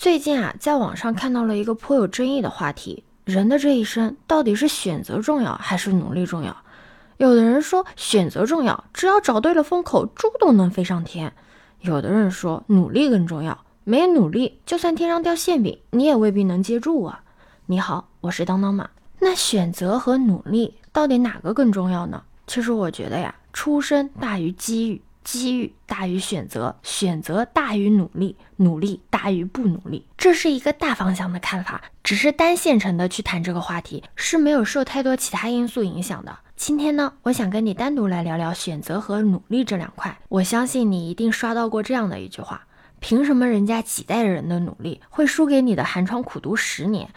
最近啊，在网上看到了一个颇有争议的话题：人的这一生到底是选择重要还是努力重要？有的人说选择重要，只要找对了风口，猪都能飞上天；有的人说努力更重要，没努力，就算天上掉馅饼，你也未必能接住啊。你好，我是当当马。那选择和努力到底哪个更重要呢？其实我觉得呀，出身大于机遇。机遇大于选择，选择大于努力，努力大于不努力，这是一个大方向的看法。只是单线程的去谈这个话题，是没有受太多其他因素影响的。今天呢，我想跟你单独来聊聊选择和努力这两块。我相信你一定刷到过这样的一句话：凭什么人家几代人的努力会输给你的寒窗苦读十年？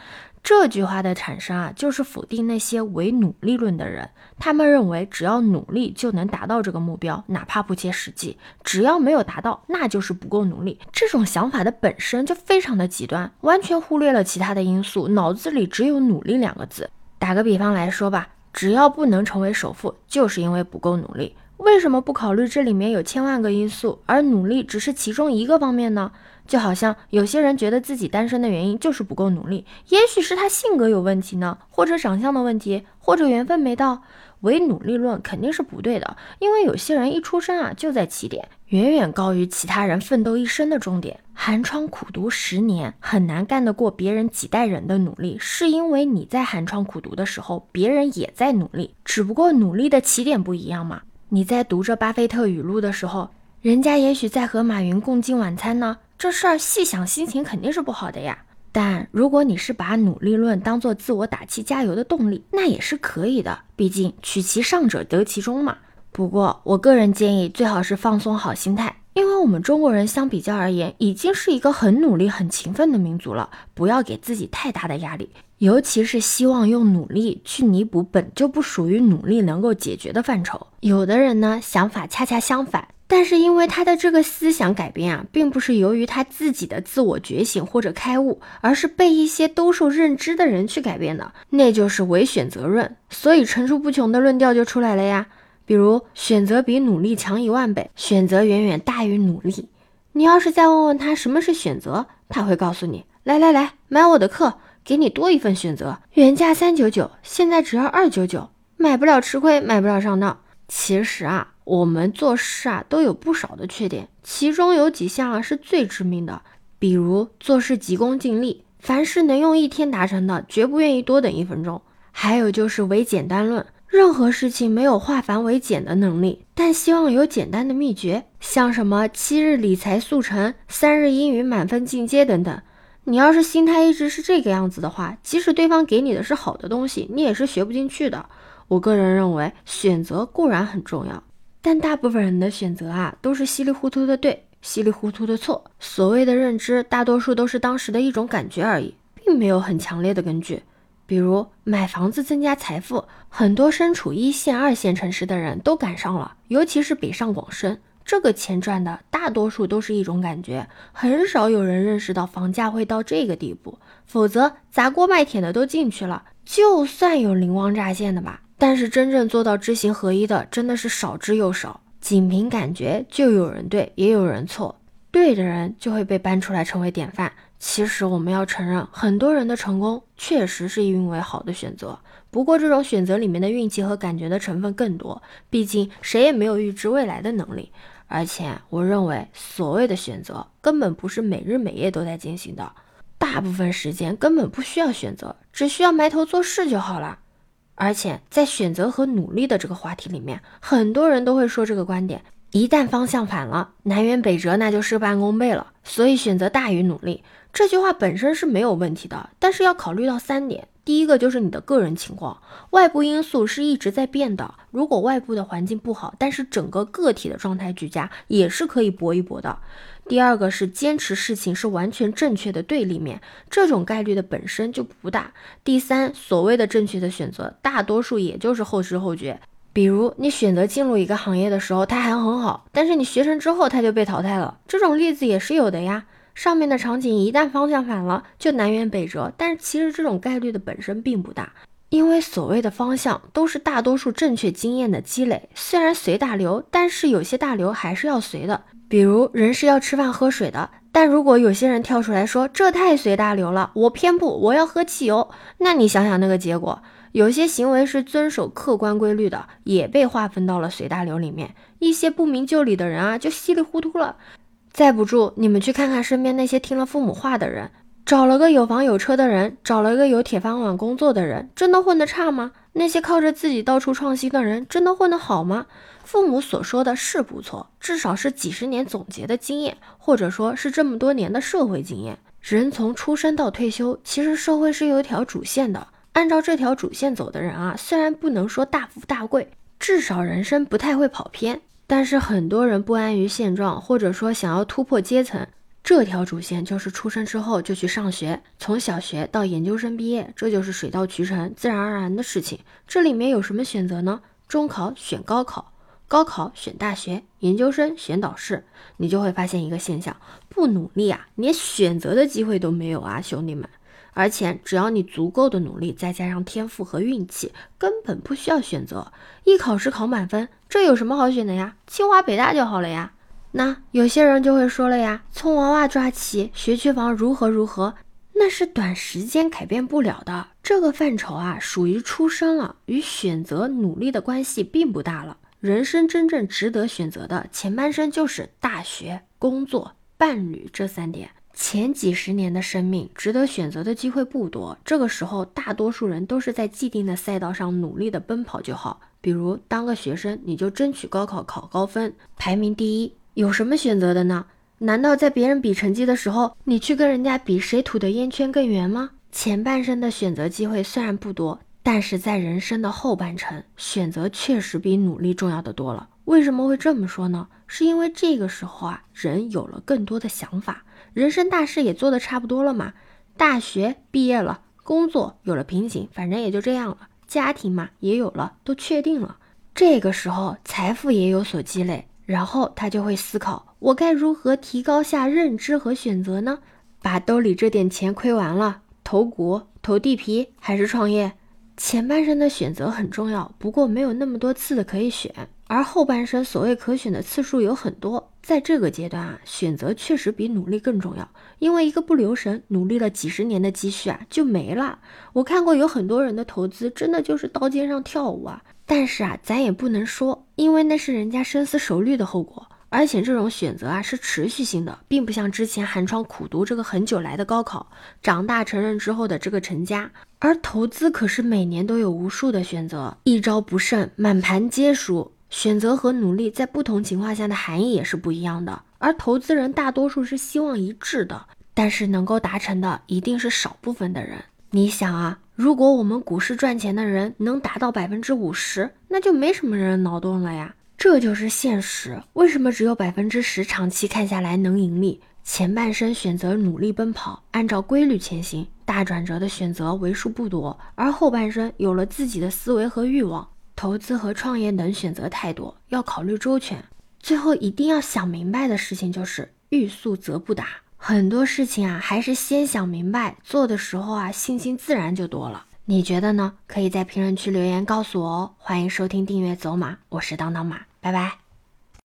这句话的产生啊，就是否定那些唯努力论的人。他们认为，只要努力就能达到这个目标，哪怕不切实际。只要没有达到，那就是不够努力。这种想法的本身就非常的极端，完全忽略了其他的因素，脑子里只有努力两个字。打个比方来说吧，只要不能成为首富，就是因为不够努力。为什么不考虑这里面有千万个因素，而努力只是其中一个方面呢？就好像有些人觉得自己单身的原因就是不够努力，也许是他性格有问题呢，或者长相的问题，或者缘分没到。唯努力论肯定是不对的，因为有些人一出生啊就在起点，远远高于其他人奋斗一生的终点。寒窗苦读十年，很难干得过别人几代人的努力，是因为你在寒窗苦读的时候，别人也在努力，只不过努力的起点不一样嘛。你在读着巴菲特语录的时候，人家也许在和马云共进晚餐呢。这事儿细想，心情肯定是不好的呀。但如果你是把努力论当做自我打气加油的动力，那也是可以的。毕竟取其上者得其中嘛。不过我个人建议，最好是放松好心态，因为我们中国人相比较而言，已经是一个很努力、很勤奋的民族了。不要给自己太大的压力，尤其是希望用努力去弥补本就不属于努力能够解决的范畴。有的人呢，想法恰恰相反。但是因为他的这个思想改变啊，并不是由于他自己的自我觉醒或者开悟，而是被一些兜售认知的人去改变的，那就是唯选择论。所以层出不穷的论调就出来了呀。比如选择比努力强一万倍，选择远远大于努力。你要是再问问他什么是选择，他会告诉你：来来来，买我的课，给你多一份选择，原价三九九，现在只要二九九，买不了吃亏，买不了上当。其实啊。我们做事啊都有不少的缺点，其中有几项啊是最致命的，比如做事急功近利，凡事能用一天达成的，绝不愿意多等一分钟；还有就是唯简单论，任何事情没有化繁为简的能力，但希望有简单的秘诀，像什么七日理财速成、三日英语满分进阶等等。你要是心态一直是这个样子的话，即使对方给你的是好的东西，你也是学不进去的。我个人认为，选择固然很重要。但大部分人的选择啊，都是稀里糊涂的对，稀里糊涂的错。所谓的认知，大多数都是当时的一种感觉而已，并没有很强烈的根据。比如买房子增加财富，很多身处一线、二线城市的人都赶上了，尤其是北上广深，这个钱赚的大多数都是一种感觉，很少有人认识到房价会到这个地步。否则砸锅卖铁的都进去了，就算有灵光乍现的吧。但是真正做到知行合一的，真的是少之又少。仅凭感觉，就有人对，也有人错。对的人就会被搬出来成为典范。其实我们要承认，很多人的成功确实是因为好的选择。不过这种选择里面的运气和感觉的成分更多。毕竟谁也没有预知未来的能力。而且我认为，所谓的选择根本不是每日每夜都在进行的，大部分时间根本不需要选择，只需要埋头做事就好了。而且在选择和努力的这个话题里面，很多人都会说这个观点：一旦方向反了，南辕北辙，那就事半功倍了。所以选择大于努力，这句话本身是没有问题的，但是要考虑到三点。第一个就是你的个人情况，外部因素是一直在变的。如果外部的环境不好，但是整个个体的状态俱佳，也是可以搏一搏的。第二个是坚持事情是完全正确的对立面，这种概率的本身就不大。第三，所谓的正确的选择，大多数也就是后知后觉。比如你选择进入一个行业的时候，它还很好，但是你学成之后，它就被淘汰了，这种例子也是有的呀。上面的场景一旦方向反了，就南辕北辙。但是其实这种概率的本身并不大，因为所谓的方向都是大多数正确经验的积累。虽然随大流，但是有些大流还是要随的。比如人是要吃饭喝水的，但如果有些人跳出来说这太随大流了，我偏不，我要喝汽油，那你想想那个结果，有些行为是遵守客观规律的，也被划分到了随大流里面，一些不明就里的人啊，就稀里糊涂了。再不住，你们去看看身边那些听了父母话的人，找了个有房有车的人，找了个有铁饭碗工作的人，真的混得差吗？那些靠着自己到处创新的人，真的混得好吗？父母所说的是不错，至少是几十年总结的经验，或者说是这么多年的社会经验。人从出生到退休，其实社会是有一条主线的。按照这条主线走的人啊，虽然不能说大富大贵，至少人生不太会跑偏。但是很多人不安于现状，或者说想要突破阶层。这条主线就是出生之后就去上学，从小学到研究生毕业，这就是水到渠成、自然而然的事情。这里面有什么选择呢？中考选高考，高考选大学，研究生选导师，你就会发现一个现象：不努力啊，连选择的机会都没有啊，兄弟们！而且只要你足够的努力，再加上天赋和运气，根本不需要选择。一考试考满分，这有什么好选的呀？清华北大就好了呀。那有些人就会说了呀，从娃娃抓起学区房如何如何，那是短时间改变不了的。这个范畴啊，属于出生了，与选择努力的关系并不大了。人生真正值得选择的前半生就是大学、工作、伴侣这三点。前几十年的生命值得选择的机会不多，这个时候大多数人都是在既定的赛道上努力的奔跑就好。比如当个学生，你就争取高考考高分，排名第一。有什么选择的呢？难道在别人比成绩的时候，你去跟人家比谁吐的烟圈更圆吗？前半生的选择机会虽然不多，但是在人生的后半程，选择确实比努力重要的多了。为什么会这么说呢？是因为这个时候啊，人有了更多的想法，人生大事也做得差不多了嘛。大学毕业了，工作有了瓶颈，反正也就这样了。家庭嘛，也有了，都确定了。这个时候，财富也有所积累。然后他就会思考，我该如何提高下认知和选择呢？把兜里这点钱亏完了，投股、投地皮还是创业？前半生的选择很重要，不过没有那么多次的可以选，而后半生所谓可选的次数有很多。在这个阶段啊，选择确实比努力更重要，因为一个不留神，努力了几十年的积蓄啊就没了。我看过有很多人的投资，真的就是刀尖上跳舞啊。但是啊，咱也不能说，因为那是人家深思熟虑的后果，而且这种选择啊是持续性的，并不像之前寒窗苦读这个很久来的高考，长大成人之后的这个成家。而投资可是每年都有无数的选择，一招不慎，满盘皆输。选择和努力在不同情况下的含义也是不一样的，而投资人大多数是希望一致的，但是能够达成的一定是少部分的人。你想啊。如果我们股市赚钱的人能达到百分之五十，那就没什么人脑洞了呀。这就是现实。为什么只有百分之十长期看下来能盈利？前半生选择努力奔跑，按照规律前行，大转折的选择为数不多；而后半生有了自己的思维和欲望，投资和创业等选择太多，要考虑周全。最后一定要想明白的事情就是欲速则不达。很多事情啊，还是先想明白，做的时候啊，信心自然就多了。你觉得呢？可以在评论区留言告诉我哦。欢迎收听、订阅走马，我是当当马，拜拜。